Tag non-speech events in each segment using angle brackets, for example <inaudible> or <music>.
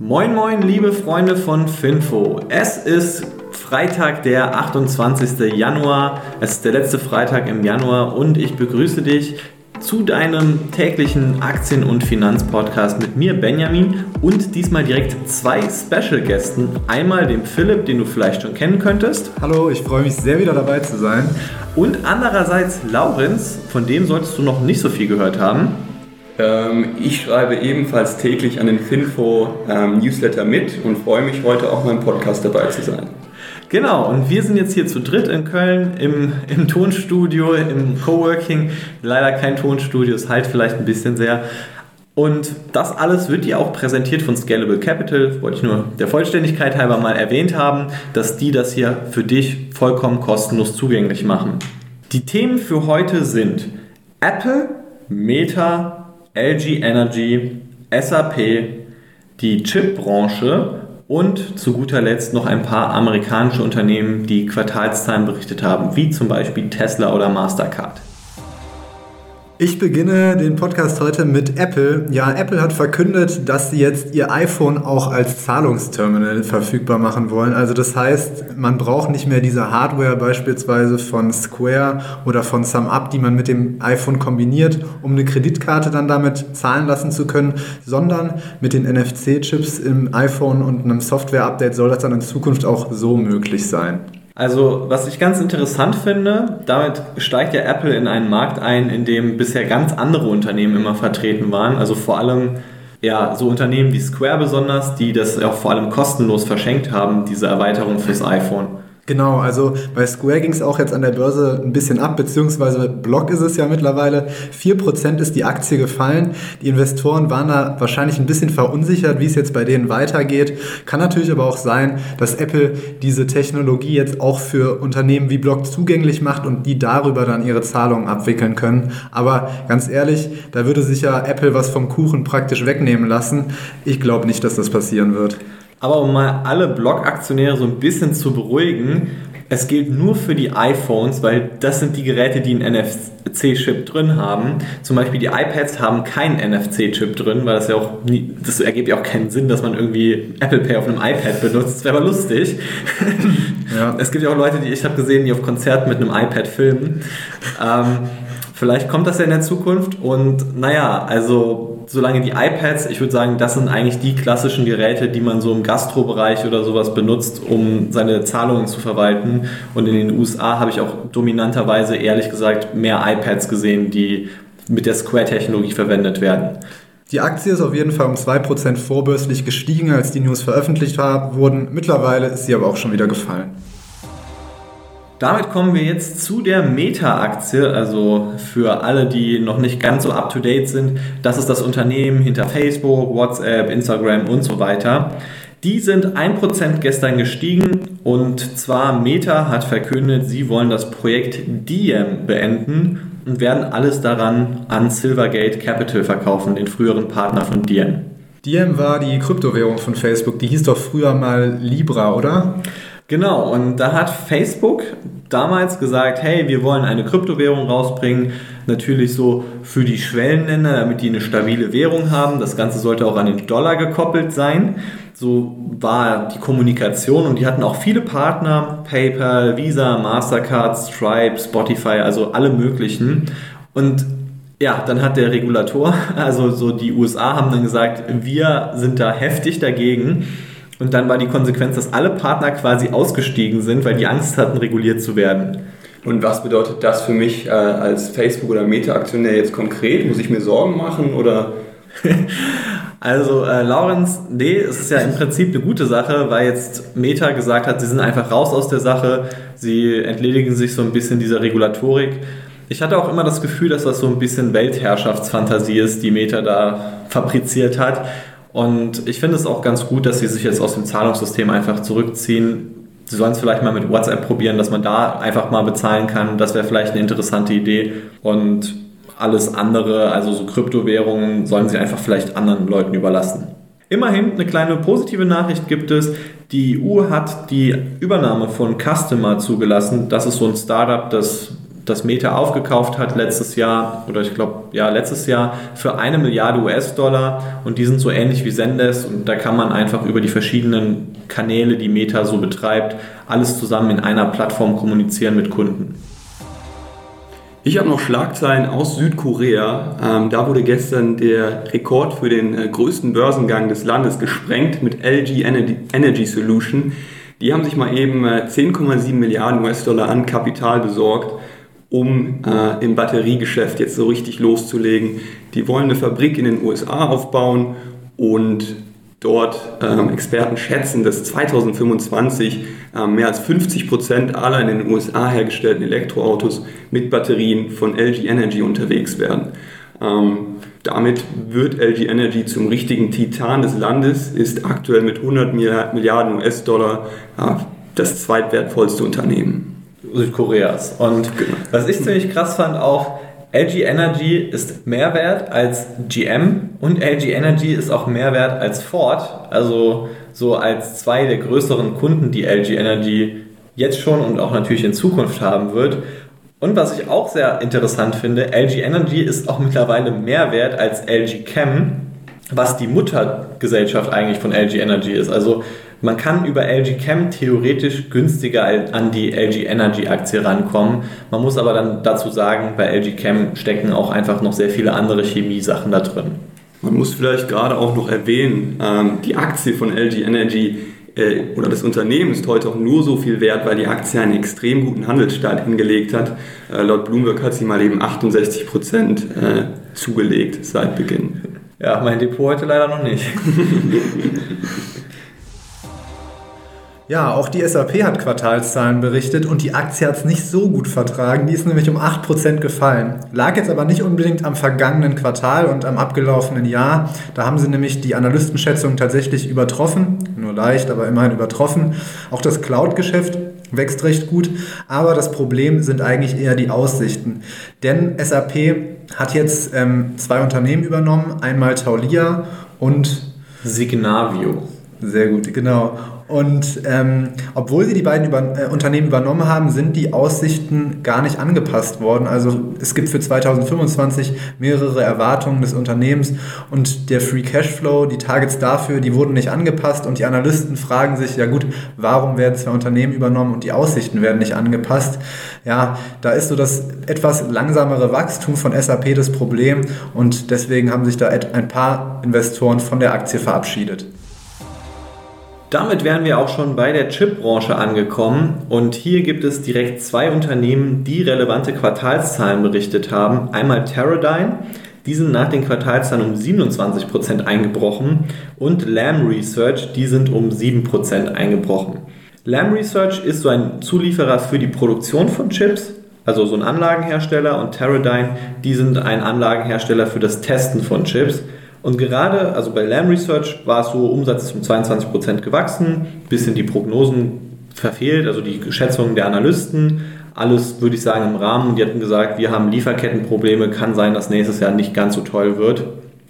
Moin moin liebe Freunde von Finfo. Es ist Freitag, der 28. Januar. Es ist der letzte Freitag im Januar und ich begrüße dich zu deinem täglichen Aktien- und Finanzpodcast mit mir, Benjamin, und diesmal direkt zwei Special-Gästen. Einmal dem Philipp, den du vielleicht schon kennen könntest. Hallo, ich freue mich sehr, wieder dabei zu sein. Und andererseits Laurenz, von dem solltest du noch nicht so viel gehört haben. Ähm, ich schreibe ebenfalls täglich an den Finfo ähm, Newsletter mit und freue mich heute auch beim Podcast dabei zu sein. Genau, und wir sind jetzt hier zu dritt in Köln im, im Tonstudio, im Coworking. Leider kein Tonstudio, es halt vielleicht ein bisschen sehr. Und das alles wird dir auch präsentiert von Scalable Capital. Wollte ich nur der Vollständigkeit halber mal erwähnt haben, dass die das hier für dich vollkommen kostenlos zugänglich machen. Die Themen für heute sind Apple, Meta, LG Energy, SAP, die Chipbranche und zu guter Letzt noch ein paar amerikanische Unternehmen, die Quartalszahlen berichtet haben, wie zum Beispiel Tesla oder Mastercard. Ich beginne den Podcast heute mit Apple. Ja, Apple hat verkündet, dass sie jetzt ihr iPhone auch als Zahlungsterminal verfügbar machen wollen. Also das heißt, man braucht nicht mehr diese Hardware beispielsweise von Square oder von SumUp, die man mit dem iPhone kombiniert, um eine Kreditkarte dann damit zahlen lassen zu können, sondern mit den NFC-Chips im iPhone und einem Software-Update soll das dann in Zukunft auch so möglich sein. Also, was ich ganz interessant finde, damit steigt ja Apple in einen Markt ein, in dem bisher ganz andere Unternehmen immer vertreten waren. Also vor allem ja, so Unternehmen wie Square besonders, die das auch vor allem kostenlos verschenkt haben, diese Erweiterung fürs iPhone. Genau, also bei Square ging es auch jetzt an der Börse ein bisschen ab, beziehungsweise Block ist es ja mittlerweile. 4% ist die Aktie gefallen. Die Investoren waren da wahrscheinlich ein bisschen verunsichert, wie es jetzt bei denen weitergeht. Kann natürlich aber auch sein, dass Apple diese Technologie jetzt auch für Unternehmen wie Block zugänglich macht und die darüber dann ihre Zahlungen abwickeln können. Aber ganz ehrlich, da würde sich ja Apple was vom Kuchen praktisch wegnehmen lassen. Ich glaube nicht, dass das passieren wird. Aber um mal alle Block-Aktionäre so ein bisschen zu beruhigen, es gilt nur für die iPhones, weil das sind die Geräte, die einen NFC-Chip drin haben. Zum Beispiel die iPads haben keinen NFC-Chip drin, weil das ja auch nie, das ergibt ja auch keinen Sinn, dass man irgendwie Apple Pay auf einem iPad benutzt. Das wäre aber lustig. Ja. <laughs> Es gibt ja auch Leute, die ich habe gesehen, die auf Konzerten mit einem iPad filmen. Ähm, vielleicht kommt das ja in der Zukunft und naja, also solange die iPads, ich würde sagen, das sind eigentlich die klassischen Geräte, die man so im Gastrobereich oder sowas benutzt, um seine Zahlungen zu verwalten. Und in den USA habe ich auch dominanterweise, ehrlich gesagt, mehr iPads gesehen, die mit der Square-Technologie verwendet werden. Die Aktie ist auf jeden Fall um 2% vorbörslich gestiegen, als die News veröffentlicht wurden. Mittlerweile ist sie aber auch schon wieder gefallen. Damit kommen wir jetzt zu der Meta-Aktie. Also für alle, die noch nicht ganz so up-to-date sind, das ist das Unternehmen hinter Facebook, WhatsApp, Instagram und so weiter. Die sind 1% gestern gestiegen und zwar Meta hat verkündet, sie wollen das Projekt Diem beenden und werden alles daran an Silvergate Capital verkaufen, den früheren Partner von Diem. Diem war die Kryptowährung von Facebook, die hieß doch früher mal Libra, oder? Genau, und da hat Facebook damals gesagt, hey, wir wollen eine Kryptowährung rausbringen, natürlich so für die Schwellenländer, damit die eine stabile Währung haben. Das Ganze sollte auch an den Dollar gekoppelt sein. So war die Kommunikation und die hatten auch viele Partner, PayPal, Visa, Mastercard, Stripe, Spotify, also alle möglichen. Und ja, dann hat der Regulator, <laughs> also so die USA haben dann gesagt, wir sind da heftig dagegen und dann war die Konsequenz, dass alle Partner quasi ausgestiegen sind, weil die Angst hatten, reguliert zu werden. Und was bedeutet das für mich äh, als Facebook- oder Meta-Aktionär jetzt konkret? Muss ich mir Sorgen machen oder? <laughs> also, äh, Laurenz, nee, es ist ja im Prinzip eine gute Sache, weil jetzt Meta gesagt hat, sie sind einfach raus aus der Sache, sie entledigen sich so ein bisschen dieser Regulatorik. Ich hatte auch immer das Gefühl, dass das so ein bisschen Weltherrschaftsfantasie ist, die Meta da fabriziert hat. Und ich finde es auch ganz gut, dass sie sich jetzt aus dem Zahlungssystem einfach zurückziehen. Sie sollen es vielleicht mal mit WhatsApp probieren, dass man da einfach mal bezahlen kann. Das wäre vielleicht eine interessante Idee. Und alles andere, also so Kryptowährungen, sollen sie einfach vielleicht anderen Leuten überlassen. Immerhin eine kleine positive Nachricht gibt es. Die EU hat die Übernahme von Customer zugelassen. Das ist so ein Startup, das das Meta aufgekauft hat letztes Jahr oder ich glaube ja letztes Jahr für eine Milliarde US-Dollar und die sind so ähnlich wie Zendesk und da kann man einfach über die verschiedenen Kanäle, die Meta so betreibt, alles zusammen in einer Plattform kommunizieren mit Kunden. Ich habe noch Schlagzeilen aus Südkorea. Ähm, da wurde gestern der Rekord für den äh, größten Börsengang des Landes gesprengt mit LG Energy, Energy Solution. Die haben sich mal eben äh, 10,7 Milliarden US-Dollar an Kapital besorgt, um äh, im Batteriegeschäft jetzt so richtig loszulegen. Die wollen eine Fabrik in den USA aufbauen und dort ähm, Experten schätzen, dass 2025 ähm, mehr als 50 Prozent aller in den USA hergestellten Elektroautos mit Batterien von LG Energy unterwegs werden. Ähm, damit wird LG Energy zum richtigen Titan des Landes, ist aktuell mit 100 Milliarden US-Dollar äh, das zweitwertvollste Unternehmen. Südkoreas. Und genau. was ich ziemlich krass fand auch, LG Energy ist mehr wert als GM und LG Energy ist auch mehr wert als Ford. Also so als zwei der größeren Kunden, die LG Energy jetzt schon und auch natürlich in Zukunft haben wird. Und was ich auch sehr interessant finde, LG Energy ist auch mittlerweile mehr wert als LG Chem, was die Muttergesellschaft eigentlich von LG Energy ist. Also man kann über LG Chem theoretisch günstiger an die LG Energy Aktie rankommen. Man muss aber dann dazu sagen, bei LG Chem stecken auch einfach noch sehr viele andere Chemiesachen da drin. Man muss vielleicht gerade auch noch erwähnen, ähm, die Aktie von LG Energy äh, oder das Unternehmen ist heute auch nur so viel wert, weil die Aktie einen extrem guten Handelsstart hingelegt hat. Äh, laut Bloomberg hat sie mal eben 68 Prozent äh, zugelegt seit Beginn. Ja, mein Depot heute leider noch nicht. <laughs> Ja, auch die SAP hat Quartalszahlen berichtet und die Aktie hat es nicht so gut vertragen. Die ist nämlich um 8% gefallen. Lag jetzt aber nicht unbedingt am vergangenen Quartal und am abgelaufenen Jahr. Da haben sie nämlich die Analystenschätzung tatsächlich übertroffen. Nur leicht, aber immerhin übertroffen. Auch das Cloud-Geschäft wächst recht gut. Aber das Problem sind eigentlich eher die Aussichten. Denn SAP hat jetzt ähm, zwei Unternehmen übernommen. Einmal Taulia und Signavio. Sehr gut, genau. Und ähm, obwohl sie die beiden über, äh, Unternehmen übernommen haben, sind die Aussichten gar nicht angepasst worden. Also es gibt für 2025 mehrere Erwartungen des Unternehmens und der Free Cashflow, die Targets dafür, die wurden nicht angepasst und die Analysten fragen sich, ja gut, warum werden zwei Unternehmen übernommen und die Aussichten werden nicht angepasst? Ja, da ist so das etwas langsamere Wachstum von SAP das Problem und deswegen haben sich da ein paar Investoren von der Aktie verabschiedet. Damit wären wir auch schon bei der Chipbranche angekommen und hier gibt es direkt zwei Unternehmen, die relevante Quartalszahlen berichtet haben. Einmal Teradyne, die sind nach den Quartalszahlen um 27% eingebrochen und Lam Research, die sind um 7% eingebrochen. Lam Research ist so ein Zulieferer für die Produktion von Chips, also so ein Anlagenhersteller und Teradyne, die sind ein Anlagenhersteller für das Testen von Chips. Und gerade, also bei Lam Research war es so, Umsatz ist um 22% gewachsen, bisschen die Prognosen verfehlt, also die Schätzungen der Analysten. Alles, würde ich sagen, im Rahmen. Die hatten gesagt, wir haben Lieferkettenprobleme, kann sein, dass nächstes Jahr nicht ganz so toll wird.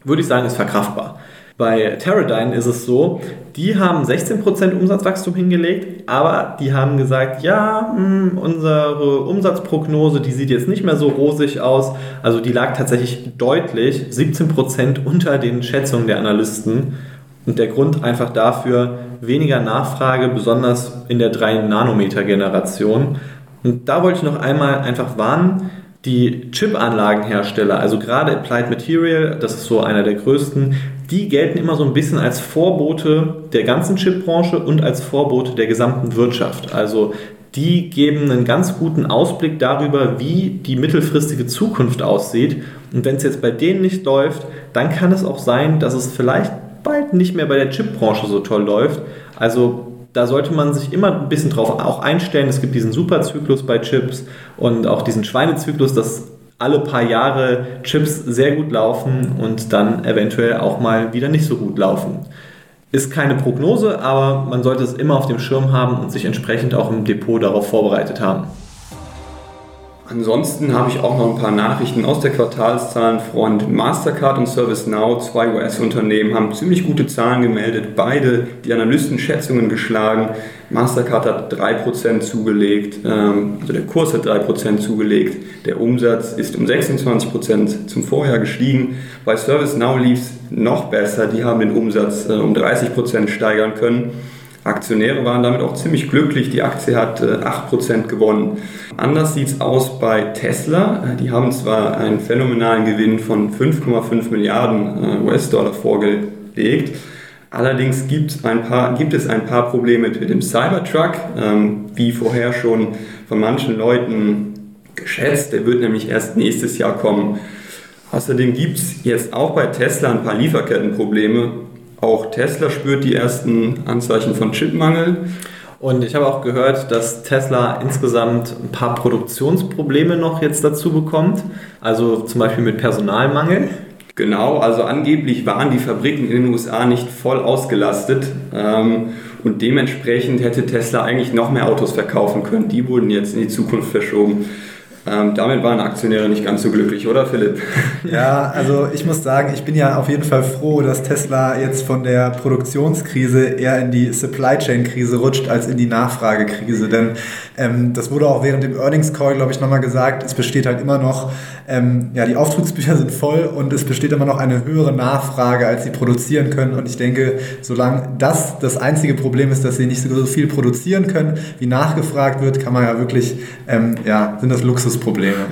Würde ich sagen, ist verkraftbar. Bei Teradyne ist es so, die haben 16% Umsatzwachstum hingelegt, aber die haben gesagt, ja, hm, unsere Umsatzprognose, die sieht jetzt nicht mehr so rosig aus. Also die lag tatsächlich deutlich 17% unter den Schätzungen der Analysten. Und der Grund einfach dafür, weniger Nachfrage, besonders in der 3-Nanometer-Generation. Und da wollte ich noch einmal einfach warnen, die Chip-Anlagenhersteller, also gerade Applied Material, das ist so einer der größten, die gelten immer so ein bisschen als Vorbote der ganzen Chipbranche und als Vorbote der gesamten Wirtschaft. Also die geben einen ganz guten Ausblick darüber, wie die mittelfristige Zukunft aussieht. Und wenn es jetzt bei denen nicht läuft, dann kann es auch sein, dass es vielleicht bald nicht mehr bei der Chipbranche so toll läuft. Also da sollte man sich immer ein bisschen drauf auch einstellen. Es gibt diesen Superzyklus bei Chips und auch diesen Schweinezyklus, dass alle paar Jahre Chips sehr gut laufen und dann eventuell auch mal wieder nicht so gut laufen. Ist keine Prognose, aber man sollte es immer auf dem Schirm haben und sich entsprechend auch im Depot darauf vorbereitet haben. Ansonsten habe ich auch noch ein paar Nachrichten aus der Quartalszahlenfront. Mastercard und ServiceNow, zwei US-Unternehmen, haben ziemlich gute Zahlen gemeldet, beide die Analystenschätzungen geschlagen. Mastercard hat 3% zugelegt, ähm, also der Kurs hat 3% zugelegt, der Umsatz ist um 26% zum Vorjahr gestiegen. Bei ServiceNow lief es noch besser, die haben den Umsatz äh, um 30% steigern können. Aktionäre waren damit auch ziemlich glücklich. Die Aktie hat 8% äh, gewonnen. Anders sieht es aus bei Tesla. Äh, die haben zwar einen phänomenalen Gewinn von 5,5 Milliarden äh, US-Dollar vorgelegt. Allerdings gibt, ein paar, gibt es ein paar Probleme mit dem Cybertruck, ähm, wie vorher schon von manchen Leuten geschätzt. Der wird nämlich erst nächstes Jahr kommen. Außerdem gibt es jetzt auch bei Tesla ein paar Lieferkettenprobleme. Auch Tesla spürt die ersten Anzeichen von Chipmangel. Und ich habe auch gehört, dass Tesla insgesamt ein paar Produktionsprobleme noch jetzt dazu bekommt. Also zum Beispiel mit Personalmangel. Genau, also angeblich waren die Fabriken in den USA nicht voll ausgelastet. Ähm, und dementsprechend hätte Tesla eigentlich noch mehr Autos verkaufen können. Die wurden jetzt in die Zukunft verschoben. Ähm, damit waren Aktionäre nicht ganz so glücklich, oder Philipp? <laughs> Ja, also ich muss sagen, ich bin ja auf jeden Fall froh, dass Tesla jetzt von der Produktionskrise eher in die Supply Chain Krise rutscht als in die Nachfragekrise. Denn ähm, das wurde auch während dem Earnings Call, glaube ich, nochmal gesagt. Es besteht halt immer noch, ähm, ja, die Auftrittsbücher sind voll und es besteht immer noch eine höhere Nachfrage, als sie produzieren können. Und ich denke, solange das das einzige Problem ist, dass sie nicht so viel produzieren können, wie nachgefragt wird, kann man ja wirklich, ähm, ja, sind das Luxusprobleme. <laughs>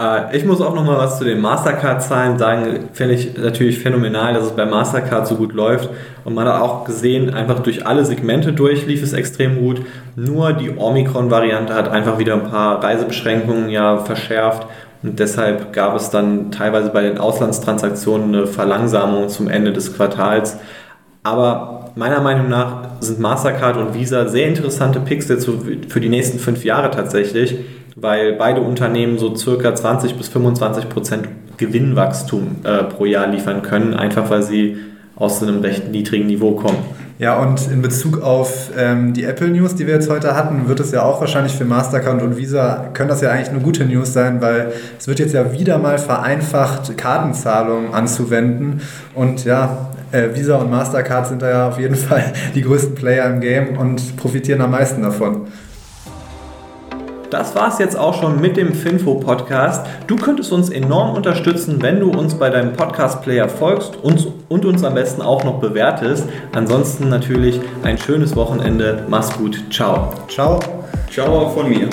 Äh, ich muss auch noch mal was zu den Mastercard-Zahlen sagen. Finde ich natürlich phänomenal, dass es bei Mastercard so gut läuft. Und man hat auch gesehen, einfach durch alle Segmente durch lief es extrem gut. Nur die Omikron-Variante hat einfach wieder ein paar Reisebeschränkungen ja verschärft. Und deshalb gab es dann teilweise bei den Auslandstransaktionen eine Verlangsamung zum Ende des Quartals. Aber meiner Meinung nach sind Mastercard und Visa sehr interessante Picks jetzt für die nächsten fünf Jahre tatsächlich weil beide Unternehmen so circa 20 bis 25 Prozent Gewinnwachstum äh, pro Jahr liefern können, einfach weil sie aus einem recht niedrigen Niveau kommen. Ja, und in Bezug auf ähm, die Apple News, die wir jetzt heute hatten, wird es ja auch wahrscheinlich für Mastercard und Visa, können das ja eigentlich eine gute News sein, weil es wird jetzt ja wieder mal vereinfacht, Kartenzahlungen anzuwenden. Und ja, äh, Visa und Mastercard sind da ja auf jeden <laughs> Fall die größten Player im Game und profitieren am meisten davon. Das war es jetzt auch schon mit dem Finfo-Podcast. Du könntest uns enorm unterstützen, wenn du uns bei deinem Podcast-Player folgst und, und uns am besten auch noch bewertest. Ansonsten natürlich ein schönes Wochenende. Mach's gut. Ciao. Ciao. Ciao auch von mir.